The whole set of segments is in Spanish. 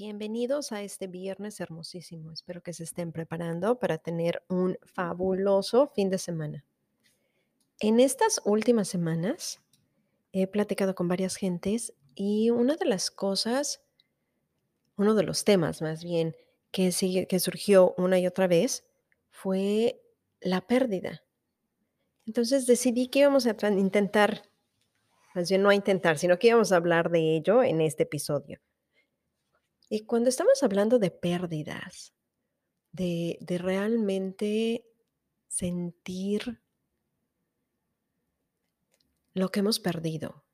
Bienvenidos a este viernes hermosísimo. Espero que se estén preparando para tener un fabuloso fin de semana. En estas últimas semanas he platicado con varias gentes y una de las cosas, uno de los temas más bien que, que surgió una y otra vez fue la pérdida. Entonces decidí que íbamos a intentar, más bien no a intentar, sino que íbamos a hablar de ello en este episodio. Y cuando estamos hablando de pérdidas, de, realmente sentir lo que hemos perdido,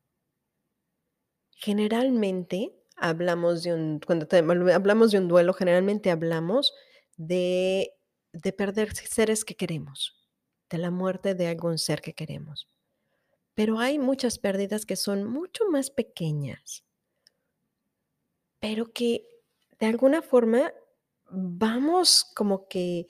generalmente hablamos de un, duelo, generalmente hablamos de perder seres que queremos, de la muerte de algún ser que queremos. Pero hay muchas pérdidas que son mucho más pequeñas pero que de alguna forma vamos como que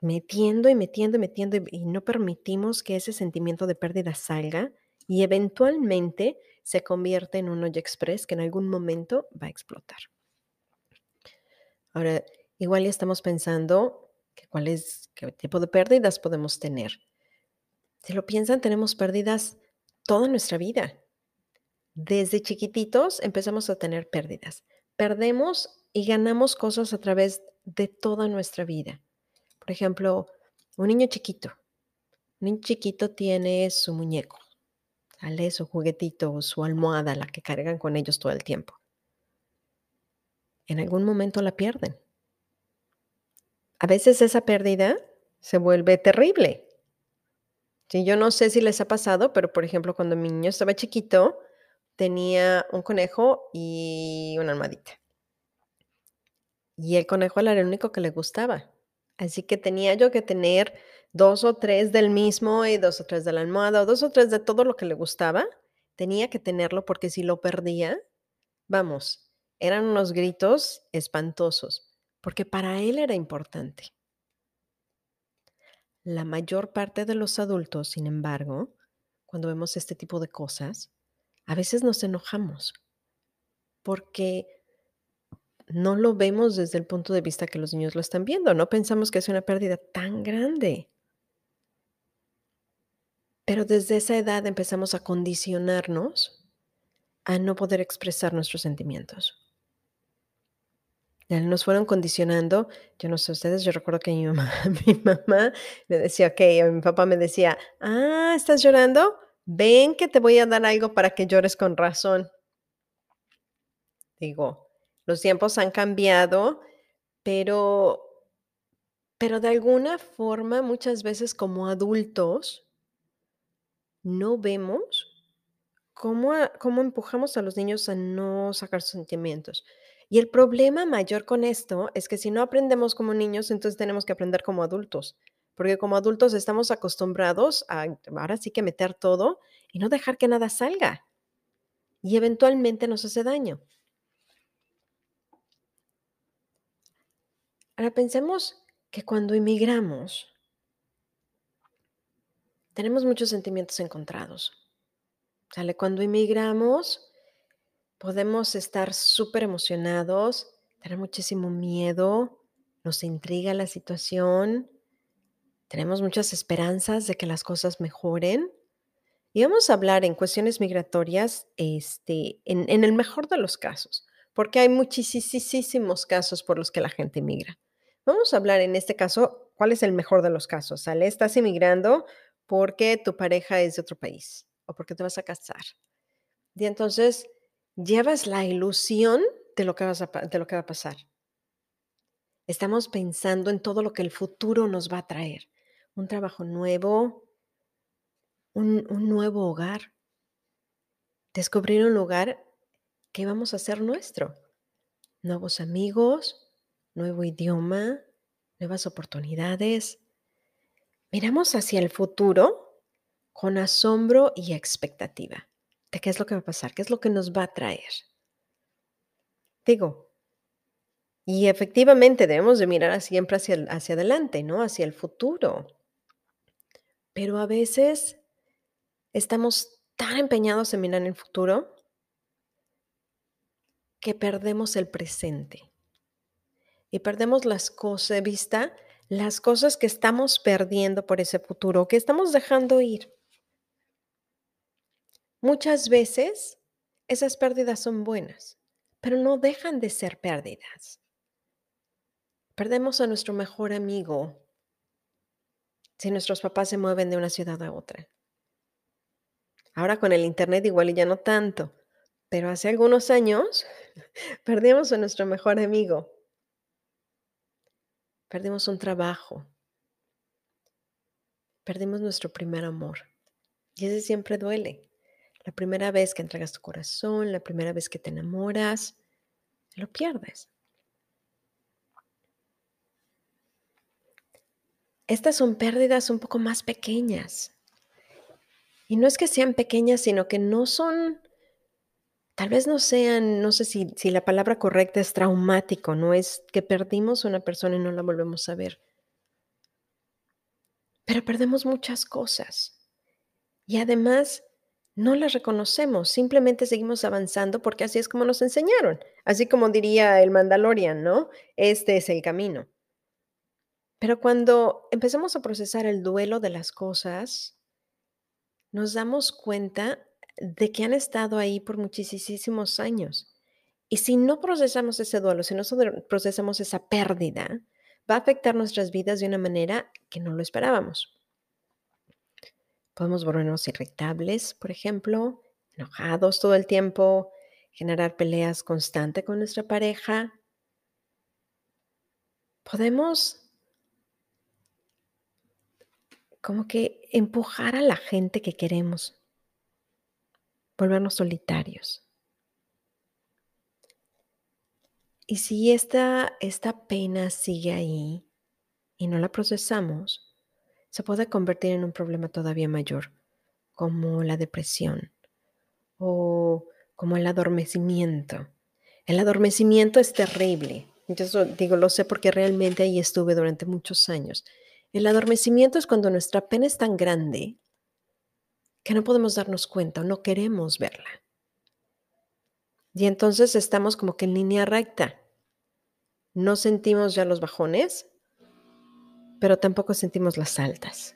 metiendo y metiendo y metiendo y, no permitimos que ese sentimiento de pérdida salga y eventualmente se convierte en un hoyo express que en algún momento va a explotar. Ahora, igual ya estamos pensando que cuál es, qué tipo de pérdidas podemos tener. Si lo piensan, tenemos pérdidas toda nuestra vida. Desde chiquititos empezamos a tener pérdidas. Perdemos y ganamos cosas a través de toda nuestra vida. Por ejemplo, un niño chiquito. Un niño chiquito tiene su muñeco, ¿sale? Su juguetito, su almohada, la que cargan con ellos todo el tiempo. En algún momento la pierden. A veces esa pérdida se vuelve terrible. Sí, yo no sé si les ha pasado, pero por ejemplo, cuando mi niño estaba chiquito, tenía un conejo y una almohadita. Y el conejo era el único que le gustaba. Así que tenía yo que tener dos o tres del mismo y dos o tres de la almohada o dos o tres de todo lo que le gustaba. Tenía que tenerlo porque si lo perdía, vamos, eran unos gritos espantosos, porque para él era importante. La mayor parte de los adultos, sin embargo, cuando vemos este tipo de cosas, a veces nos enojamos porque no lo vemos desde el punto de vista que los niños lo están viendo, no pensamos que es una pérdida tan grande. Pero desde esa edad empezamos a condicionarnos a no poder expresar nuestros sentimientos. Nos fueron condicionando, yo no sé ustedes, yo recuerdo que mi mamá, mi mamá me decía, ok, mi papá me decía, ah, ¿estás llorando? Ven que te voy a dar algo para que llores con razón. Digo, los tiempos han cambiado, pero, pero de alguna forma muchas veces como adultos no vemos cómo, cómo empujamos a los niños a no sacar sentimientos. Y el problema mayor con esto es que si no aprendemos como niños, entonces tenemos que aprender como adultos porque como adultos estamos acostumbrados a ahora sí que meter todo y no dejar que nada salga. Y eventualmente nos hace daño. Ahora pensemos que cuando emigramos, tenemos muchos sentimientos encontrados. ¿Sale? Cuando emigramos, podemos estar súper emocionados, tener muchísimo miedo, nos intriga la situación, tenemos muchas esperanzas de que las cosas mejoren. Y vamos a hablar en cuestiones migratorias, este, en, el mejor de los casos, porque hay muchísimos casos por los que la gente migra. Vamos a hablar en este caso, ¿cuál es el mejor de los casos? ¿Sale? Estás emigrando porque tu pareja es de otro país o porque te vas a casar. Y entonces llevas la ilusión de lo que va a pasar. Estamos pensando en todo lo que el futuro nos va a traer. Un trabajo nuevo, un, un nuevo hogar, descubrir un lugar que vamos a hacer nuestro. Nuevos amigos, nuevo idioma, nuevas oportunidades. Miramos hacia el futuro con asombro y expectativa de qué es lo que va a pasar, qué es lo que nos va a traer. Digo, y efectivamente debemos de mirar siempre hacia, hacia adelante, ¿no? Hacia el futuro. Pero a veces estamos tan empeñados en mirar el futuro que perdemos el presente y perdemos las cosas vista, las cosas que estamos perdiendo por ese futuro, que estamos dejando ir. Muchas veces esas pérdidas son buenas, pero no dejan de ser pérdidas. Perdemos a nuestro mejor amigo si nuestros papás se mueven de una ciudad a otra. Ahora con el Internet igual y ya no tanto, pero hace algunos años perdimos a nuestro mejor amigo. Perdimos un trabajo. Perdimos nuestro primer amor. Y ese siempre duele. La primera vez que entregas tu corazón, la primera vez que te enamoras, lo pierdes. Estas son pérdidas un poco más pequeñas. Y no es que sean pequeñas, sino que no son, tal vez no sean, no sé si, si la palabra correcta es traumático, no es que perdimos una persona y no la volvemos a ver. Pero perdemos muchas cosas. Y además no las reconocemos, simplemente seguimos avanzando porque así es como nos enseñaron. Así como diría el Mandalorian, ¿no? Este es el camino. Pero cuando empezamos a procesar el duelo de las cosas, nos damos cuenta de que han estado ahí por muchísimos años. Y si no procesamos ese duelo, si no procesamos esa pérdida, va a afectar nuestras vidas de una manera que no lo esperábamos. Podemos volvernos irritables, por ejemplo, enojados todo el tiempo, generar peleas constantes con nuestra pareja. Podemos como que empujar a la gente que queremos, volvernos solitarios. Y si esta, esta pena sigue ahí y no la procesamos, se puede convertir en un problema todavía mayor, como la depresión o como el adormecimiento. El adormecimiento es terrible. Yo digo, lo sé porque realmente ahí estuve durante muchos años. El adormecimiento es cuando nuestra pena es tan grande que no podemos darnos cuenta o no queremos verla. Y entonces estamos como que en línea recta. No sentimos ya los bajones, pero tampoco sentimos las altas.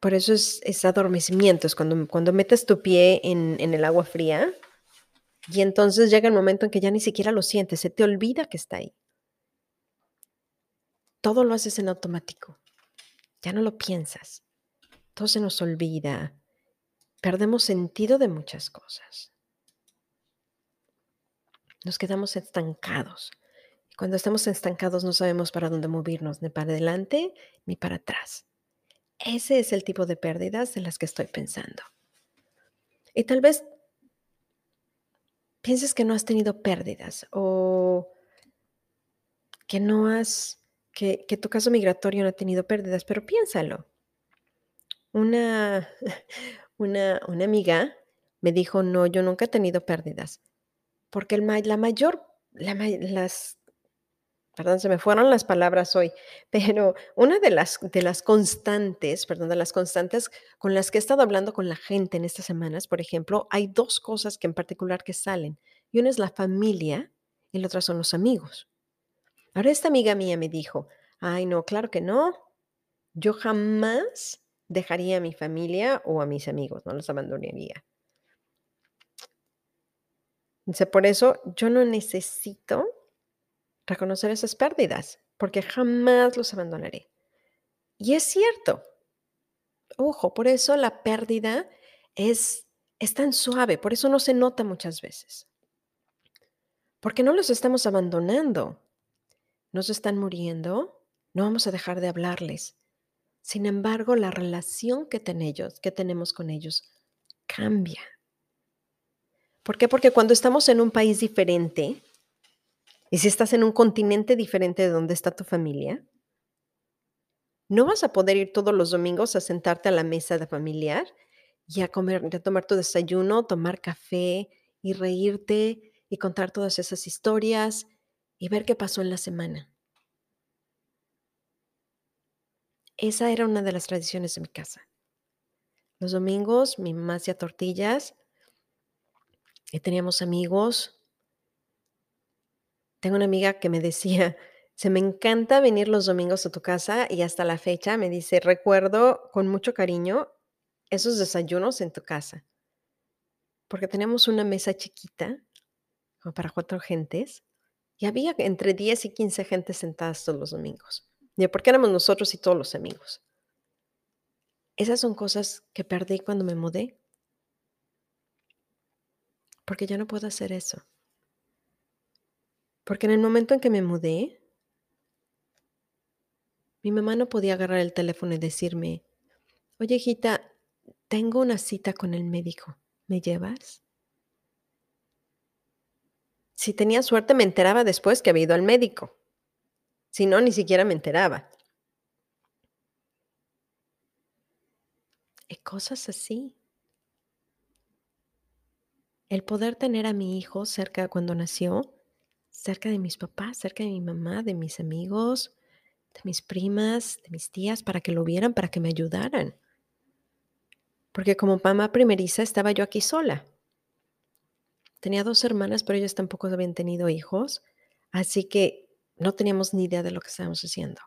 Por eso es, adormecimiento, es cuando, cuando metes tu pie en, en el agua fría y entonces llega el momento en que ya ni siquiera lo sientes, se te olvida que está ahí. Todo lo haces en automático, ya no lo piensas, todo se nos olvida, perdemos sentido de muchas cosas. Nos quedamos estancados. Cuando estamos estancados no sabemos para dónde movernos, ni para adelante ni para atrás. Ese es el tipo de pérdidas de las que estoy pensando. Y tal vez pienses que no has tenido pérdidas o que no has, que, tu caso migratorio no ha tenido pérdidas, pero piénsalo. Una, una, una amiga me dijo, no, yo nunca he tenido pérdidas, porque el, la mayor, la, las perdón, se me fueron las palabras hoy, pero una de las, de las constantes, perdón, de las constantes con las que he estado hablando con la gente en estas semanas, por ejemplo, hay dos cosas que en particular que salen. Y una es la familia y la otra son los amigos. Ahora esta amiga mía me dijo, ay, no, claro que no. Yo jamás dejaría a mi familia o a mis amigos, no los abandonaría. Dice, por eso yo no necesito reconocer esas pérdidas, porque jamás los abandonaré. Y es cierto. Ojo, por eso la pérdida es, es tan suave, por eso no se nota muchas veces. Porque no los estamos abandonando. Nos están muriendo, no vamos a dejar de hablarles. Sin embargo, la relación que, ellos, que tenemos con ellos cambia. ¿Por qué? Porque cuando estamos en un país diferente, y si estás en un continente diferente de donde está tu familia, no vas a poder ir todos los domingos a sentarte a la mesa de familiar y a comer, a tomar tu desayuno, tomar café y reírte y contar todas esas historias y ver qué pasó en la semana. Esa era una de las tradiciones de mi casa. Los domingos mi mamá hacía tortillas y teníamos amigos. Tengo una amiga que me decía, se me encanta venir los domingos a tu casa y hasta la fecha me dice, recuerdo con mucho cariño esos desayunos en tu casa, porque tenemos una mesa chiquita, como para cuatro gentes, y había entre 10 y 15 gentes sentadas todos los domingos. Y porque éramos nosotros y todos los amigos. Esas son cosas que perdí cuando me mudé. Porque ya no puedo hacer eso. Porque en el momento en que me mudé, mi mamá no podía agarrar el teléfono y decirme, oye hijita, tengo una cita con el médico, ¿me llevas? Si tenía suerte me enteraba después que había ido al médico. Si no, ni siquiera me enteraba. Y cosas así. El poder tener a mi hijo cerca cuando nació, cerca de mis papás, cerca de mi mamá, de mis amigos, de mis primas, de mis tías, para que lo vieran, para que me ayudaran. Porque como mamá primeriza estaba yo aquí sola. Tenía dos hermanas, pero ellas tampoco habían tenido hijos. Así que no teníamos ni idea de lo que estábamos haciendo.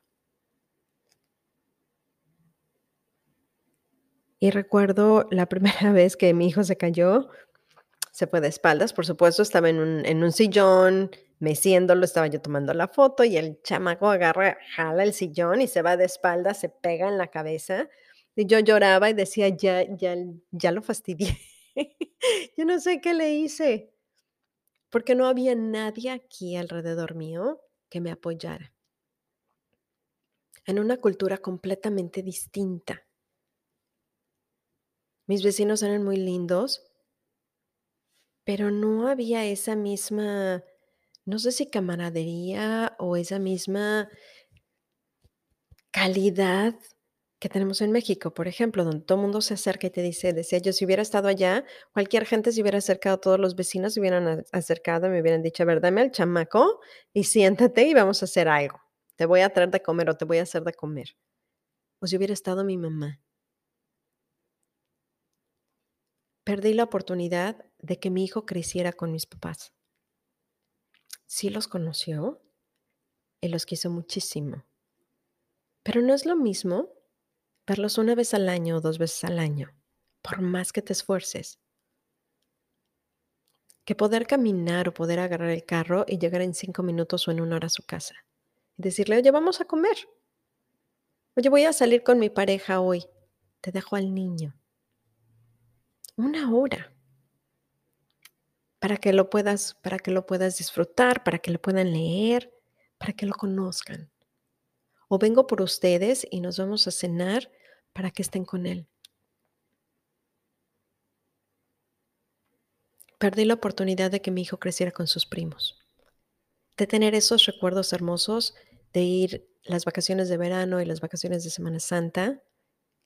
Y recuerdo la primera vez que mi hijo se cayó, se fue de espaldas, por supuesto, estaba en un, en un sillón, meciéndolo, estaba yo tomando la foto y el chamaco agarra, jala el sillón y se va de espaldas, se pega en la cabeza. Y yo lloraba y decía, ya, ya, ya lo fastidié. yo no sé qué le hice, porque no había nadie aquí alrededor mío que me apoyara. En una cultura completamente distinta. Mis vecinos eran muy lindos, pero no había esa misma, no sé si camaradería o esa misma calidad que tenemos en México, por ejemplo, donde todo el mundo se acerca y te dice, decía yo, si hubiera estado allá, cualquier gente se hubiera acercado, todos los vecinos se hubieran acercado y me hubieran dicho, a ver, dame al chamaco y siéntate y vamos a hacer algo. Te voy a traer de comer o te voy a hacer de comer. O si hubiera estado mi mamá. Perdí la oportunidad de que mi hijo creciera con mis papás. Sí los conoció y los quiso muchísimo. Pero no es lo mismo verlos una vez al año o dos veces al año, por más que te esfuerces. Que poder caminar o poder agarrar el carro y llegar en cinco minutos o en una hora a su casa. Y decirle, oye, vamos a comer. Oye, voy a salir con mi pareja hoy. Te dejo al niño. Una hora. Para que lo puedas, para que lo puedas disfrutar, para que lo puedan leer, para que lo conozcan o vengo por ustedes y nos vamos a cenar para que estén con Él. Perdí la oportunidad de que mi hijo creciera con sus primos, de tener esos recuerdos hermosos de ir las vacaciones de verano y las vacaciones de Semana Santa,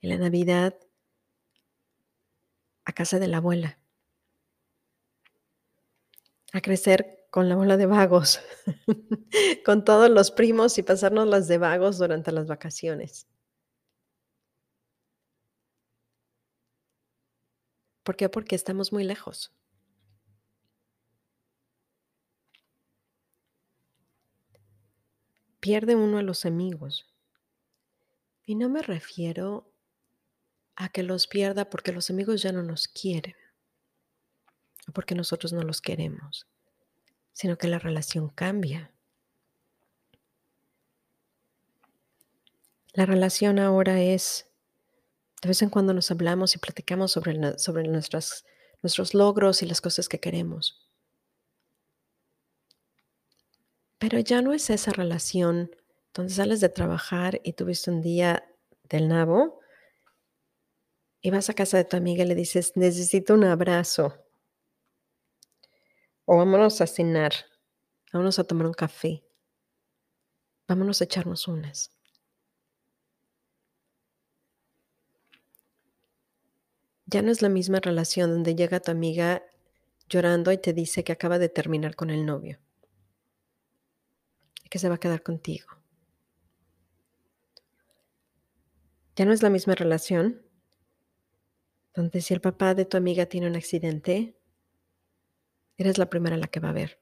en la Navidad, a casa de la abuela, a crecer con la bola de vagos, con todos los primos y pasarnos las de vagos durante las vacaciones. ¿Por qué? Porque estamos muy lejos. Pierde uno a los amigos. Y no me refiero a que los pierda porque los amigos ya no nos quieren o porque nosotros no los queremos sino que la relación cambia. La relación ahora es, de vez en cuando nos hablamos y platicamos sobre, sobre nuestros logros y las cosas que queremos. Pero ya no es esa relación donde sales de trabajar y tuviste un día del nabo y vas a casa de tu amiga y le dices, necesito un abrazo. O vámonos a cenar, vámonos a tomar un café, vámonos a echarnos unas. Ya no es la misma relación donde llega tu amiga llorando y te dice que acaba de terminar con el novio y que se va a quedar contigo. Ya no es la misma relación donde si el papá de tu amiga tiene un accidente, eres la primera la que va a ver.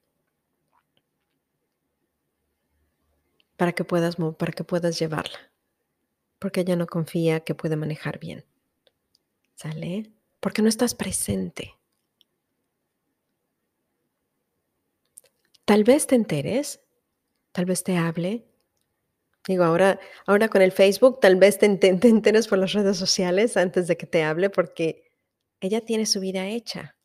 Para que puedas, para que puedas llevarla. Porque ella no confía que puede manejar bien. ¿Sale? Porque no estás presente. Tal vez te enteres, tal vez te hable. Digo, ahora, ahora con el Facebook, tal vez te, enteres por las redes sociales antes de que te hable, porque ella tiene su vida hecha.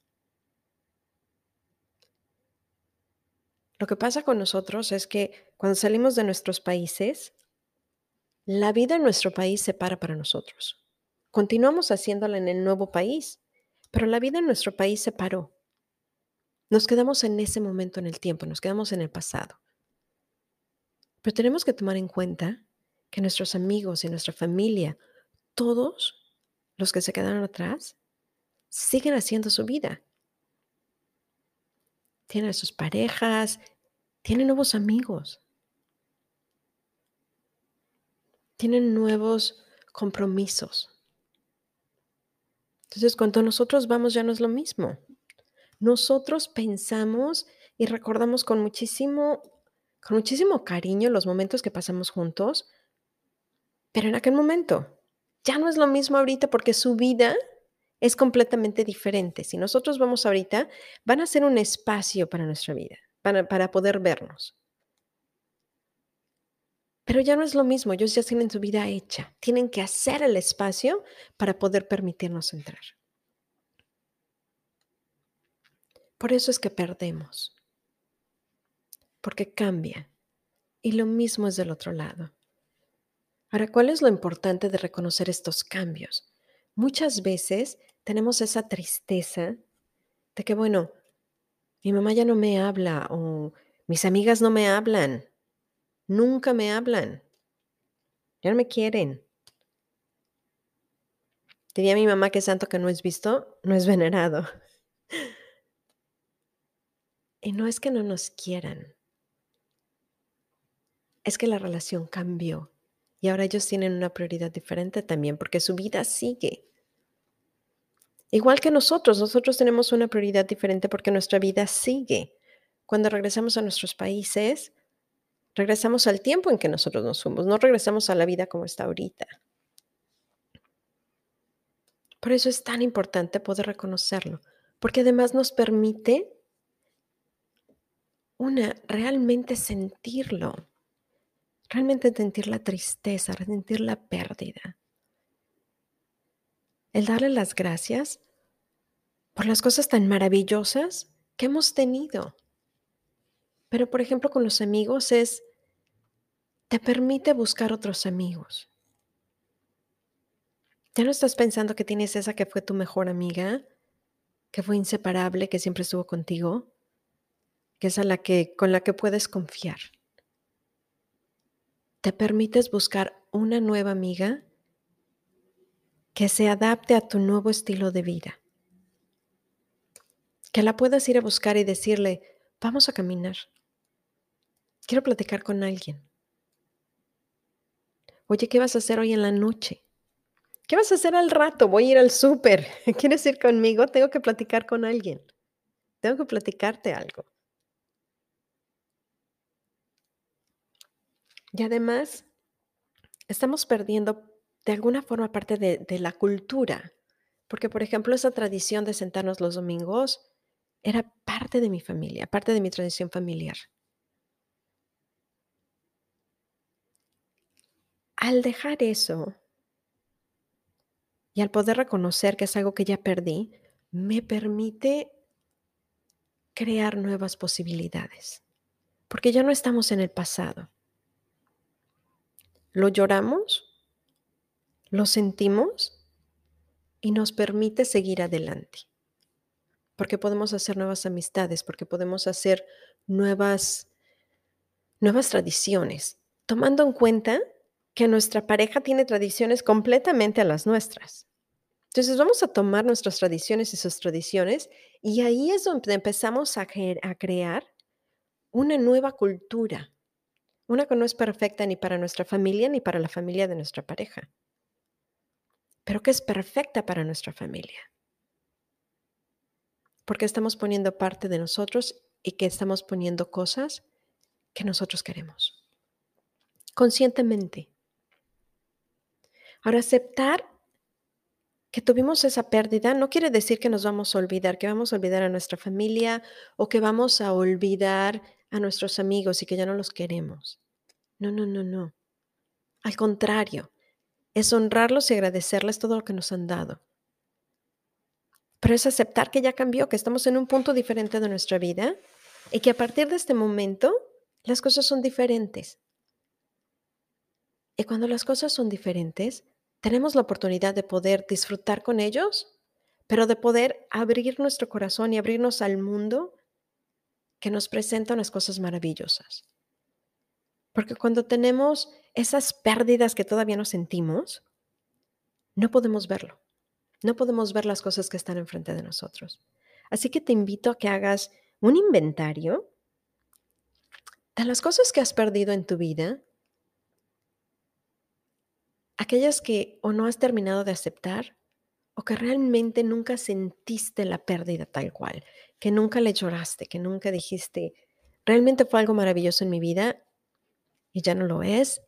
Lo que pasa con nosotros es que cuando salimos de nuestros países, la vida en nuestro país se para para nosotros. Continuamos haciéndola en el nuevo país, pero la vida en nuestro país se paró. Nos quedamos en ese momento en el tiempo, nos quedamos en el pasado. Pero tenemos que tomar en cuenta que nuestros amigos y nuestra familia, todos los que se quedaron atrás, siguen haciendo su vida. Tienen sus parejas, tienen nuevos amigos, tienen nuevos compromisos. Entonces, cuando nosotros vamos ya no es lo mismo. Nosotros pensamos y recordamos con muchísimo, con muchísimo cariño los momentos que pasamos juntos, pero en aquel momento ya no es lo mismo ahorita porque su vida es completamente diferente. Si nosotros vamos ahorita, van a ser un espacio para nuestra vida, para, poder vernos. Pero ya no es lo mismo, ellos ya tienen su vida hecha, tienen que hacer el espacio para poder permitirnos entrar. Por eso es que perdemos, porque cambia. Y lo mismo es del otro lado. Ahora, ¿cuál es lo importante de reconocer estos cambios? Muchas veces tenemos esa tristeza de que, bueno, mi mamá ya no me habla o mis amigas no me hablan Nunca me hablan. Ya no me quieren. Diría mi mamá que santo que no es visto, no es venerado. Y no es que no nos quieran. Es que la relación cambió. Y ahora ellos tienen una prioridad diferente también porque su vida sigue. Igual que nosotros, nosotros tenemos una prioridad diferente porque nuestra vida sigue. Cuando regresamos a nuestros países, Regresamos al tiempo en que nosotros nos fuimos, no regresamos a la vida como está ahorita. Por eso es tan importante poder reconocerlo, porque además nos permite una realmente sentirlo, realmente sentir la tristeza, sentir la pérdida. El darle las gracias por las cosas tan maravillosas que hemos tenido. Pero, por ejemplo, con los amigos es, te permite buscar otros amigos. Ya no estás pensando que tienes esa que fue tu mejor amiga, que fue inseparable, que siempre estuvo contigo, que es a la que con la que puedes confiar. Te permites buscar una nueva amiga que se adapte a tu nuevo estilo de vida. Que la puedas ir a buscar y decirle, vamos a caminar. Quiero platicar con alguien. Oye, ¿qué vas a hacer hoy en la noche? ¿Qué vas a hacer al rato? Voy a ir al súper. ¿Quieres ir conmigo? Tengo que platicar con alguien. Tengo que platicarte algo. Y además, estamos perdiendo de alguna forma parte de, la cultura. Porque, por ejemplo, esa tradición de sentarnos los domingos era parte de mi familia, parte de mi tradición familiar. al dejar eso y al poder reconocer que es algo que ya perdí, me permite crear nuevas posibilidades, porque ya no estamos en el pasado. Lo lloramos, lo sentimos y nos permite seguir adelante, porque podemos hacer nuevas amistades, porque podemos hacer nuevas, nuevas tradiciones, tomando en cuenta que nuestra pareja tiene tradiciones completamente a las nuestras. Entonces vamos a tomar nuestras tradiciones y sus tradiciones y ahí es donde empezamos a, a crear una nueva cultura, una que no es perfecta ni para nuestra familia ni para la familia de nuestra pareja, pero que es perfecta para nuestra familia. Porque estamos poniendo parte de nosotros y que estamos poniendo cosas que nosotros queremos. Conscientemente. Ahora, aceptar que tuvimos esa pérdida no quiere decir que nos vamos a olvidar, que vamos a olvidar a nuestra familia o que vamos a olvidar a nuestros amigos y que ya no los queremos. No, no, no, no. Al contrario, es honrarlos y agradecerles todo lo que nos han dado. Pero es aceptar que ya cambió, que estamos en un punto diferente de nuestra vida y que a partir de este momento las cosas son diferentes. Y cuando las cosas son diferentes, tenemos la oportunidad de poder disfrutar con ellos, pero de poder abrir nuestro corazón y abrirnos al mundo que nos presenta unas cosas maravillosas. Porque cuando tenemos esas pérdidas que todavía no sentimos, no podemos verlo. No podemos ver las cosas que están enfrente de nosotros. Así que te invito a que hagas un inventario de las cosas que has perdido en tu vida aquellas que o no has terminado de aceptar o que realmente nunca sentiste la pérdida tal cual, que nunca le lloraste, que nunca dijiste, realmente fue algo maravilloso en mi vida y ya no lo es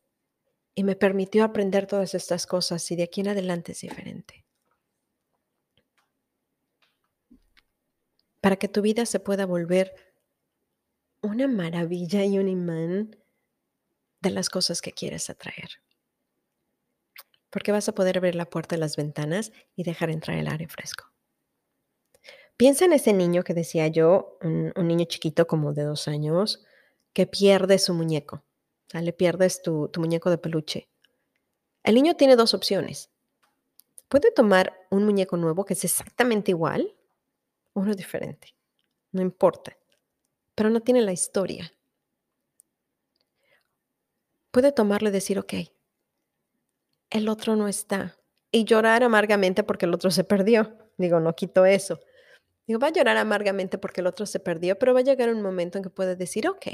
y me permitió aprender todas estas cosas y de aquí en adelante es diferente. Para que tu vida se pueda volver una maravilla y un imán de las cosas que quieres atraer porque vas a poder abrir la puerta de las ventanas y dejar entrar el aire fresco. Piensa en ese niño que decía yo, un, niño chiquito como de dos años, que pierde su muñeco. Le pierdes tu, tu muñeco de peluche. El niño tiene dos opciones. Puede tomar un muñeco nuevo que es exactamente igual o uno diferente. No importa. Pero no tiene la historia. Puede tomarlo y decir, ok, el otro no está. Y llorar amargamente porque el otro se perdió. Digo, no quito eso. Digo, va a llorar amargamente porque el otro se perdió, pero va a llegar un momento en que puede decir, ok,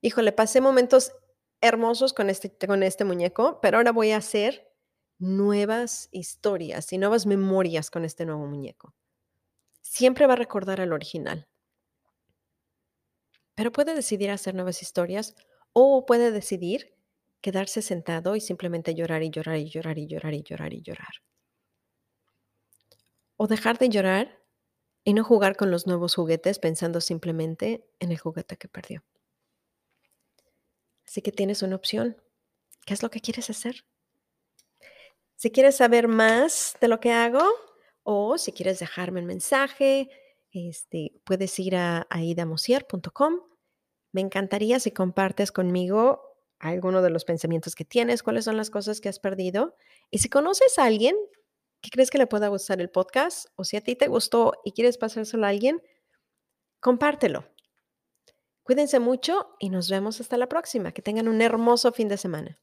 híjole, pasé momentos hermosos con este, con este muñeco, pero ahora voy a hacer nuevas historias y nuevas memorias con este nuevo muñeco. Siempre va a recordar al original. Pero puede decidir hacer nuevas historias o puede decidir quedarse sentado y simplemente llorar y llorar y llorar y llorar y llorar y llorar. O dejar de llorar y no jugar con los nuevos juguetes pensando simplemente en el juguete que perdió. Así que tienes una opción. ¿Qué es lo que quieres hacer? Si quieres saber más de lo que hago o si quieres dejarme un mensaje, este, puedes ir a aidamosier.com. Me encantaría si compartes conmigo alguno de los pensamientos que tienes, cuáles son las cosas que has perdido. Y si conoces a alguien que crees que le pueda gustar el podcast o si a ti te gustó y quieres pasárselo a alguien, compártelo. Cuídense mucho y nos vemos hasta la próxima. Que tengan un hermoso fin de semana.